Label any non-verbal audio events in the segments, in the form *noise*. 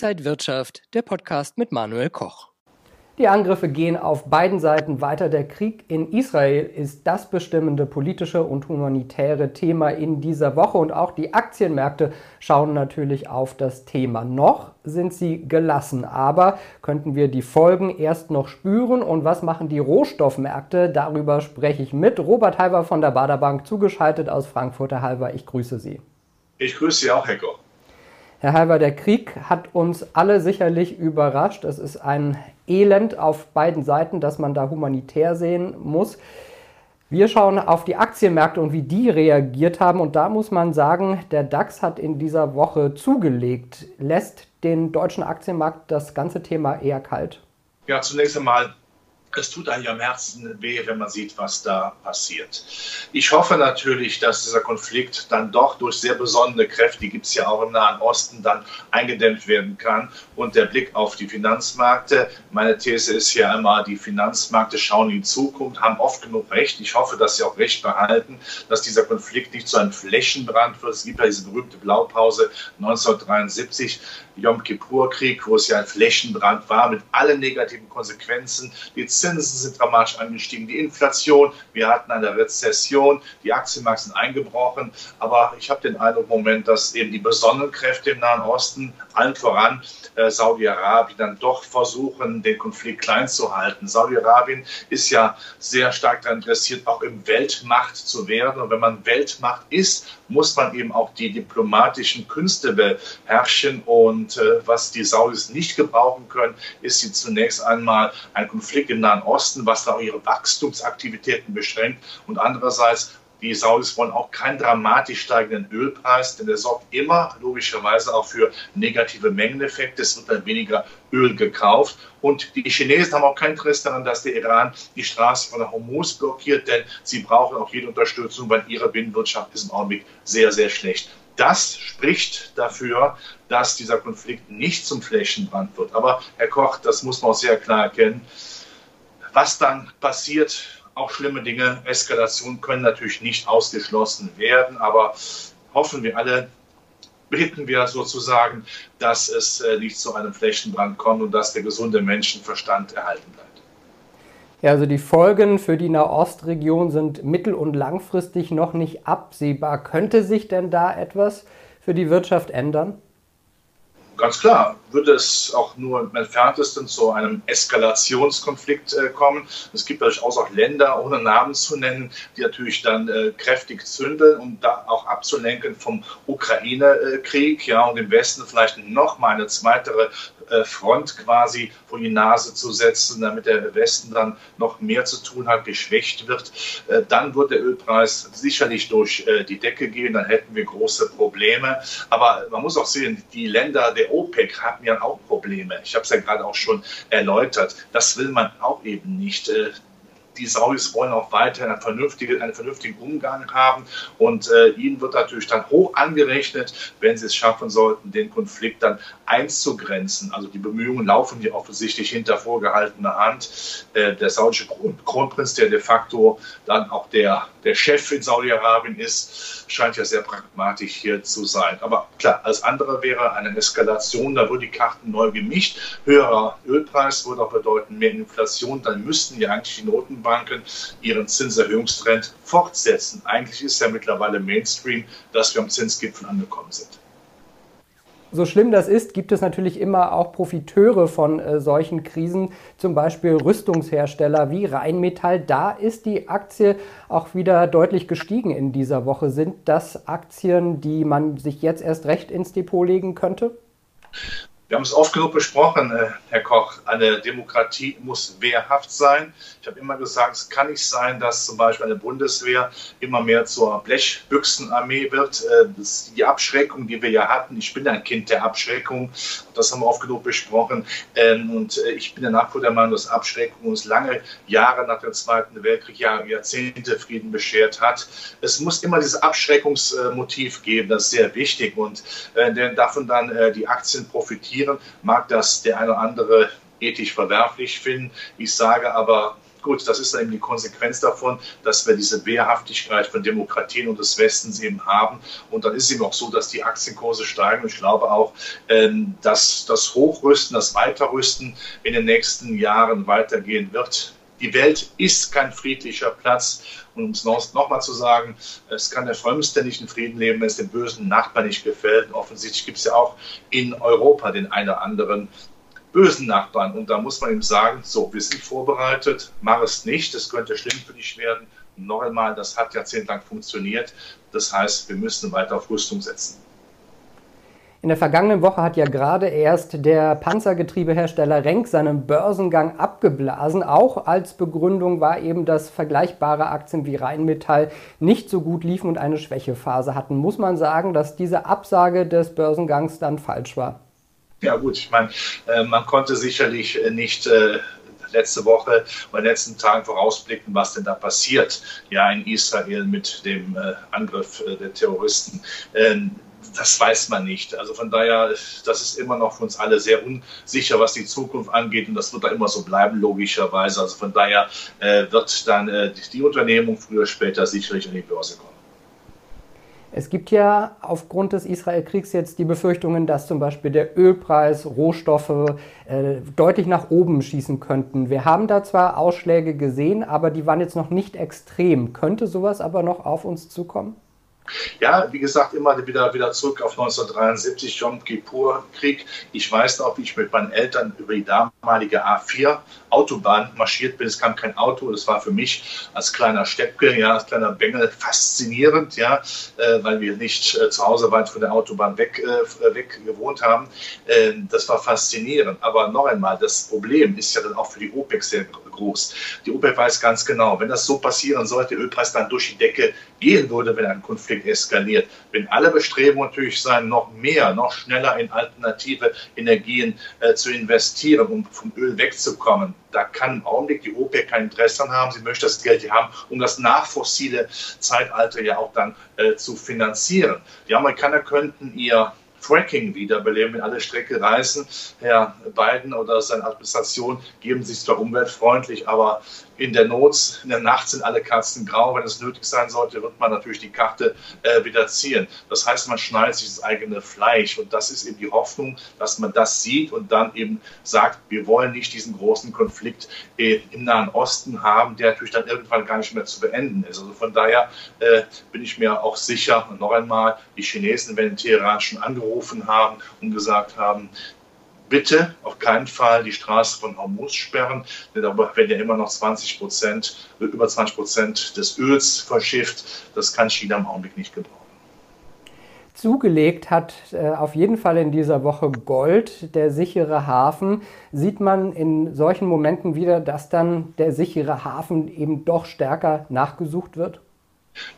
Inside Wirtschaft, der Podcast mit Manuel Koch. Die Angriffe gehen auf beiden Seiten weiter. Der Krieg in Israel ist das bestimmende politische und humanitäre Thema in dieser Woche und auch die Aktienmärkte schauen natürlich auf das Thema. Noch sind sie gelassen, aber könnten wir die Folgen erst noch spüren und was machen die Rohstoffmärkte? Darüber spreche ich mit Robert Halber von der Baderbank, zugeschaltet aus Frankfurter Halber. Ich grüße Sie. Ich grüße Sie auch, Herr Koch. Herr Halber, der Krieg hat uns alle sicherlich überrascht. Es ist ein Elend auf beiden Seiten, dass man da humanitär sehen muss. Wir schauen auf die Aktienmärkte und wie die reagiert haben. Und da muss man sagen, der DAX hat in dieser Woche zugelegt. Lässt den deutschen Aktienmarkt das ganze Thema eher kalt? Ja, zunächst einmal es tut eigentlich am Herzen weh, wenn man sieht, was da passiert. Ich hoffe natürlich, dass dieser Konflikt dann doch durch sehr besondere Kräfte, die gibt es ja auch im Nahen Osten, dann eingedämmt werden kann. Und der Blick auf die Finanzmärkte, meine These ist ja immer, die Finanzmärkte schauen in Zukunft, haben oft genug recht. Ich hoffe, dass sie auch recht behalten, dass dieser Konflikt nicht zu einem Flächenbrand wird. Es gibt ja diese berühmte Blaupause 1973, Yom Kippur-Krieg, wo es ja ein Flächenbrand war mit allen negativen Konsequenzen. Die Zinsen sind dramatisch angestiegen, die Inflation, wir hatten eine Rezession, die Aktienmärkte sind eingebrochen. Aber ich habe den Eindruck im Moment, dass eben die besonderen Kräfte im Nahen Osten, allen voran äh, Saudi-Arabien, dann doch versuchen, den Konflikt klein zu halten. Saudi-Arabien ist ja sehr stark daran interessiert, auch im Weltmacht zu werden. Und wenn man Weltmacht ist, muss man eben auch die diplomatischen Künste beherrschen. Und äh, was die Saudis nicht gebrauchen können, ist sie zunächst einmal ein Konflikt im Nahen Osten, was da ihre Wachstumsaktivitäten beschränkt. Und andererseits die Saudis wollen auch keinen dramatisch steigenden Ölpreis, denn der sorgt immer logischerweise auch für negative Mengeneffekte. Es wird dann weniger Öl gekauft. Und die Chinesen haben auch kein Interesse daran, dass der Iran die Straße von der Hormuz blockiert, denn sie brauchen auch jede Unterstützung, weil ihre Binnenwirtschaft ist im Augenblick sehr, sehr schlecht. Das spricht dafür, dass dieser Konflikt nicht zum Flächenbrand wird. Aber Herr Koch, das muss man auch sehr klar erkennen. Was dann passiert, auch schlimme Dinge, Eskalation können natürlich nicht ausgeschlossen werden, aber hoffen wir alle, bitten wir sozusagen, dass es äh, nicht zu einem Flächenbrand kommt und dass der gesunde Menschenverstand erhalten bleibt. Ja, also die Folgen für die Nahostregion sind mittel- und langfristig noch nicht absehbar. Könnte sich denn da etwas für die Wirtschaft ändern? Ganz klar, würde es auch nur im entferntesten zu einem Eskalationskonflikt äh, kommen. Es gibt durchaus auch Länder, ohne Namen zu nennen, die natürlich dann äh, kräftig zündeln, um da auch abzulenken vom Ukraine-Krieg. Ja, und im Westen vielleicht noch mal eine zweite äh, Front quasi vor die Nase zu setzen, damit der Westen dann noch mehr zu tun hat, geschwächt wird. Äh, dann wird der Ölpreis sicherlich durch äh, die Decke gehen, dann hätten wir große Probleme. Aber man muss auch sehen, die Länder der OPEC haben ja auch Probleme. Ich habe es ja gerade auch schon erläutert. Das will man auch eben nicht die Saudis wollen auch weiter einen vernünftigen, einen vernünftigen Umgang haben und äh, ihnen wird natürlich dann hoch angerechnet, wenn sie es schaffen sollten, den Konflikt dann einzugrenzen. Also die Bemühungen laufen hier offensichtlich hinter vorgehaltener Hand. Äh, der saudische Kron Kronprinz, der de facto dann auch der, der Chef in Saudi-Arabien ist, scheint ja sehr pragmatisch hier zu sein. Aber klar, als andere wäre eine Eskalation, da würden die Karten neu gemischt. Höherer Ölpreis würde auch bedeuten mehr Inflation. Dann müssten ja eigentlich die Notenbanken Zentralbanken ihren Zinserhöhungstrend fortsetzen. Eigentlich ist ja mittlerweile Mainstream, dass wir am Zinsgipfel angekommen sind. So schlimm das ist, gibt es natürlich immer auch Profiteure von äh, solchen Krisen, zum Beispiel Rüstungshersteller wie Rheinmetall. Da ist die Aktie auch wieder deutlich gestiegen in dieser Woche. Sind das Aktien, die man sich jetzt erst recht ins Depot legen könnte? Wir haben es oft genug besprochen, äh, Herr Koch. Eine Demokratie muss wehrhaft sein. Ich habe immer gesagt, es kann nicht sein, dass zum Beispiel eine Bundeswehr immer mehr zur Blechbüchsenarmee wird. Äh, das die Abschreckung, die wir ja hatten. Ich bin ein Kind der Abschreckung. Das haben wir oft genug besprochen. Ähm, und äh, ich bin danach vor der Meinung, dass Abschreckung uns lange Jahre nach dem Zweiten Weltkrieg, Jahrzehnte Frieden beschert hat. Es muss immer dieses Abschreckungsmotiv geben. Das ist sehr wichtig. Und davon dann die Aktien profitieren, mag das der eine oder andere ethisch verwerflich finden. Ich sage aber, Gut, das ist eben die Konsequenz davon, dass wir diese Wehrhaftigkeit von Demokratien und des Westens eben haben. Und dann ist es eben auch so, dass die Aktienkurse steigen. Und ich glaube auch, ähm, dass das Hochrüsten, das Weiterrüsten in den nächsten Jahren weitergehen wird. Die Welt ist kein friedlicher Platz. Und um es nochmal zu sagen, es kann der Frömmste nicht in Frieden leben, wenn es dem bösen Nachbarn nicht gefällt. Und offensichtlich gibt es ja auch in Europa den einen oder anderen bösen Nachbarn. Und da muss man ihm sagen, so, wir sind vorbereitet, mach es nicht, es könnte schlimm für dich werden. Und noch einmal, das hat jahrzehntelang funktioniert. Das heißt, wir müssen weiter auf Rüstung setzen. In der vergangenen Woche hat ja gerade erst der Panzergetriebehersteller Renk seinen Börsengang abgeblasen. Auch als Begründung war eben, dass vergleichbare Aktien wie Rheinmetall nicht so gut liefen und eine Schwächephase hatten. Muss man sagen, dass diese Absage des Börsengangs dann falsch war? Ja gut, ich meine, äh, man konnte sicherlich äh, nicht äh, letzte Woche oder letzten Tagen vorausblicken, was denn da passiert, ja, in Israel mit dem Angriff der Terroristen. Ähm, das weiß man nicht. Also von daher, das ist immer noch für uns alle sehr unsicher, was die Zukunft angeht und das wird da immer so bleiben, logischerweise. Also von daher wird dann die Unternehmung früher oder später sicherlich an die Börse kommen. Es gibt ja aufgrund des Israel-Kriegs jetzt die Befürchtungen, dass zum Beispiel der Ölpreis, Rohstoffe äh, deutlich nach oben schießen könnten. Wir haben da zwar Ausschläge gesehen, aber die waren jetzt noch nicht extrem. Könnte sowas aber noch auf uns zukommen? Ja, wie gesagt, immer wieder, wieder zurück auf 1973, Yom Kippur-Krieg. Ich weiß noch, wie ich mit meinen Eltern über die damalige A4 Autobahn marschiert bin. Es kam kein Auto. Das war für mich als kleiner Steppke, ja, als kleiner Bengel faszinierend, ja, äh, weil wir nicht äh, zu Hause weit von der Autobahn weg, äh, weg gewohnt haben. Äh, das war faszinierend. Aber noch einmal, das Problem ist ja dann auch für die OPEC sehr groß. Die OPEC weiß ganz genau, wenn das so passieren sollte, Ölpreis dann durch die Decke gehen würde, wenn ein Konflikt eskaliert, wenn alle Bestrebungen natürlich sein, noch mehr, noch schneller in alternative Energien äh, zu investieren, um vom Öl wegzukommen, da kann im Augenblick die OPEC kein Interesse daran haben. Sie möchte das Geld hier haben, um das nachfossile Zeitalter ja auch dann äh, zu finanzieren. Die Amerikaner könnten ihr Fracking wiederbeleben, wenn alle Strecke reisen. Herr Biden oder seine Administration geben sich zwar umweltfreundlich, aber in der Not, in der Nacht sind alle Katzen grau. Wenn es nötig sein sollte, wird man natürlich die Karte äh, wieder ziehen. Das heißt, man schneidet sich das eigene Fleisch. Und das ist eben die Hoffnung, dass man das sieht und dann eben sagt, wir wollen nicht diesen großen Konflikt äh, im Nahen Osten haben, der natürlich dann irgendwann gar nicht mehr zu beenden ist. Also von daher äh, bin ich mir auch sicher, und noch einmal, die Chinesen werden in Teheran schon angerufen haben und gesagt haben, bitte auf keinen Fall die Straße von Hormuz sperren, denn darüber werden ja immer noch 20 Prozent, über 20 Prozent des Öls verschifft. Das kann China im Augenblick nicht gebrauchen. Zugelegt hat äh, auf jeden Fall in dieser Woche Gold, der sichere Hafen. Sieht man in solchen Momenten wieder, dass dann der sichere Hafen eben doch stärker nachgesucht wird?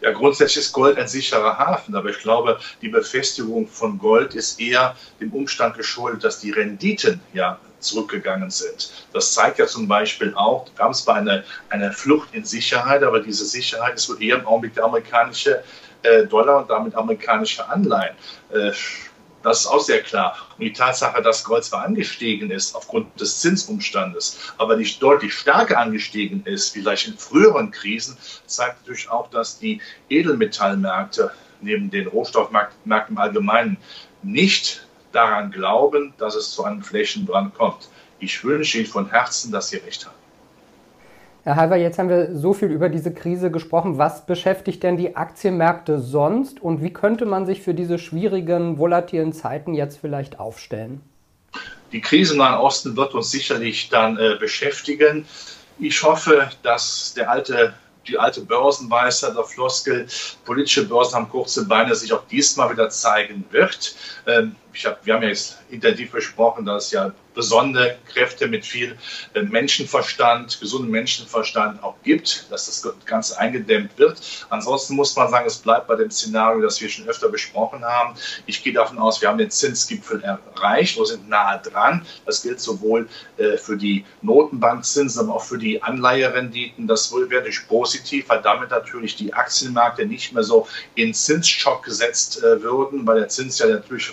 Ja, grundsätzlich ist Gold ein sicherer Hafen, aber ich glaube, die Befestigung von Gold ist eher dem Umstand geschuldet, dass die Renditen ja zurückgegangen sind. Das zeigt ja zum Beispiel auch, wir haben zwar eine, eine Flucht in Sicherheit, aber diese Sicherheit ist wohl eher im Augenblick der amerikanische äh, Dollar und damit amerikanische Anleihen. Äh, das ist auch sehr klar. Und die Tatsache, dass Gold zwar angestiegen ist aufgrund des Zinsumstandes, aber nicht deutlich stärker angestiegen ist, wie vielleicht in früheren Krisen, zeigt natürlich auch, dass die Edelmetallmärkte neben den Rohstoffmärkten im Allgemeinen nicht daran glauben, dass es zu einem Flächenbrand kommt. Ich wünsche Ihnen von Herzen, dass Sie recht haben. Herr Halver, jetzt haben wir so viel über diese Krise gesprochen. Was beschäftigt denn die Aktienmärkte sonst und wie könnte man sich für diese schwierigen, volatilen Zeiten jetzt vielleicht aufstellen? Die Krise im Nahen Osten wird uns sicherlich dann äh, beschäftigen. Ich hoffe, dass der alte die alte Börsenweisheit der Floskel, politische Börsen haben kurze Beine, sich auch diesmal wieder zeigen wird. Ähm, ich hab, wir haben ja jetzt intensiv besprochen, dass ja besondere Kräfte mit viel äh, Menschenverstand, gesundem Menschenverstand auch gibt, dass das Ganze eingedämmt wird. Ansonsten muss man sagen, es bleibt bei dem Szenario, das wir schon öfter besprochen haben. Ich gehe davon aus, wir haben den Zinsgipfel erreicht, wir sind nahe dran. Das gilt sowohl äh, für die Notenbankzinsen, aber auch für die Anleiherenditen. Das wäre durch positiv, weil damit natürlich die Aktienmärkte nicht mehr so in Zinsschock gesetzt äh, würden, weil der Zins ja natürlich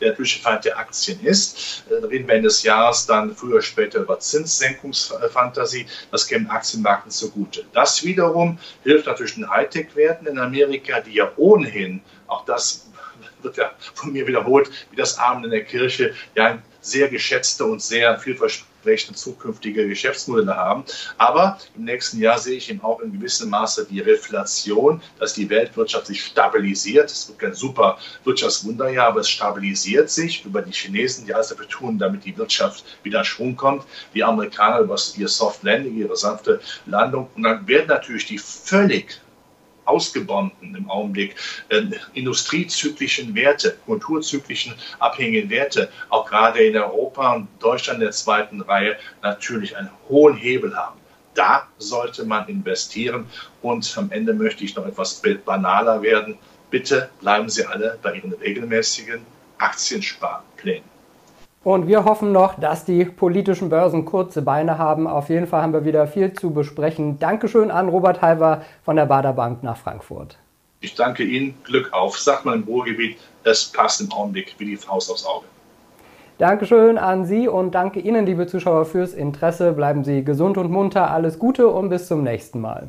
der Feind der Aktien ist. Äh, reden wir Ende des Jahres dann früher oder später über Zinssenkungsfantasie. Das käme Aktienmärkten zugute. Das wiederum hilft natürlich den Hightech-Werten in Amerika, die ja ohnehin, auch das *laughs* wird ja von mir wiederholt, wie das Abend in der Kirche, ja sehr geschätzte und sehr vielversprechende zukünftige Geschäftsmodelle haben. Aber im nächsten Jahr sehe ich eben auch in gewissem Maße die Reflation, dass die Weltwirtschaft sich stabilisiert. Es wird kein super Wirtschaftswunderjahr, aber es stabilisiert sich über die Chinesen, die alles dafür tun, damit die Wirtschaft wieder in Schwung kommt. Die Amerikaner über ihr Soft Landing, ihre sanfte Landung. Und dann werden natürlich die völlig ausgebonnten im Augenblick äh, industriezyklischen Werte, kulturzyklischen abhängigen Werte, auch gerade in Europa und Deutschland der zweiten Reihe, natürlich einen hohen Hebel haben. Da sollte man investieren. Und am Ende möchte ich noch etwas banaler werden. Bitte bleiben Sie alle bei Ihren regelmäßigen Aktiensparplänen. Und wir hoffen noch, dass die politischen Börsen kurze Beine haben. Auf jeden Fall haben wir wieder viel zu besprechen. Dankeschön an Robert Halver von der Bader Bank nach Frankfurt. Ich danke Ihnen. Glück auf. Sagt man im Ruhrgebiet, es passt im Augenblick wie die Faust aufs Auge. Dankeschön an Sie und danke Ihnen, liebe Zuschauer, fürs Interesse. Bleiben Sie gesund und munter. Alles Gute und bis zum nächsten Mal.